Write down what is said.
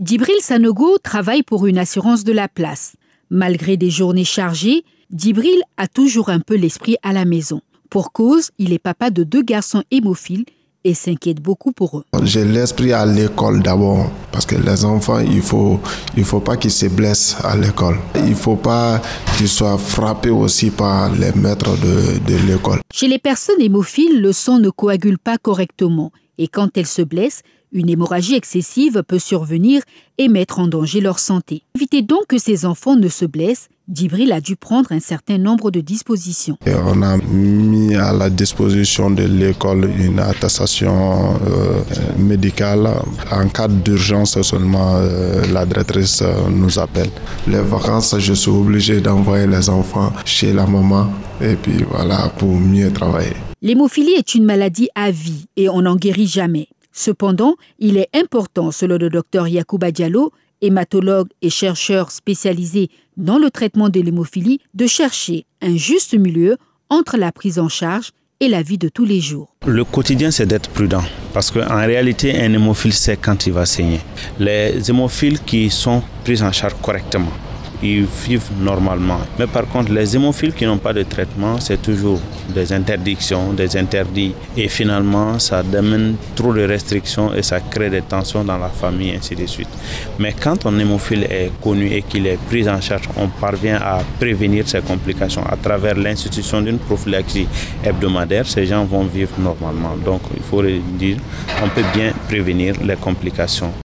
Djibril Sanogo travaille pour une assurance de la place. Malgré des journées chargées, Djibril a toujours un peu l'esprit à la maison. Pour cause, il est papa de deux garçons hémophiles et s'inquiète beaucoup pour eux. J'ai l'esprit à l'école d'abord parce que les enfants, il faut il faut pas qu'ils se blessent à l'école. Il faut pas qu'ils soient frappés aussi par les maîtres de, de l'école. Chez les personnes hémophiles, le sang ne coagule pas correctement et quand elles se blessent, une hémorragie excessive peut survenir et mettre en danger leur santé. Évitez donc que ces enfants ne se blessent. Djibril a dû prendre un certain nombre de dispositions. On a mis à la disposition de l'école une attestation euh, médicale. En cas d'urgence seulement, euh, la directrice euh, nous appelle. Les vacances, je suis obligé d'envoyer les enfants chez la maman et puis voilà pour mieux travailler. L'hémophilie est une maladie à vie et on n'en guérit jamais. Cependant, il est important, selon le docteur Yacouba Diallo, hématologue et chercheur spécialisé dans le traitement de l'hémophilie, de chercher un juste milieu entre la prise en charge et la vie de tous les jours. Le quotidien, c'est d'être prudent parce qu'en réalité, un hémophile sait quand il va saigner. Les hémophiles qui sont pris en charge correctement, ils vivent normalement. Mais par contre, les hémophiles qui n'ont pas de traitement, c'est toujours des interdictions, des interdits. Et finalement, ça demande trop de restrictions et ça crée des tensions dans la famille, ainsi de suite. Mais quand un hémophile est connu et qu'il est pris en charge, on parvient à prévenir ces complications à travers l'institution d'une prophylaxie hebdomadaire. Ces gens vont vivre normalement. Donc, il faut dire, on peut bien prévenir les complications.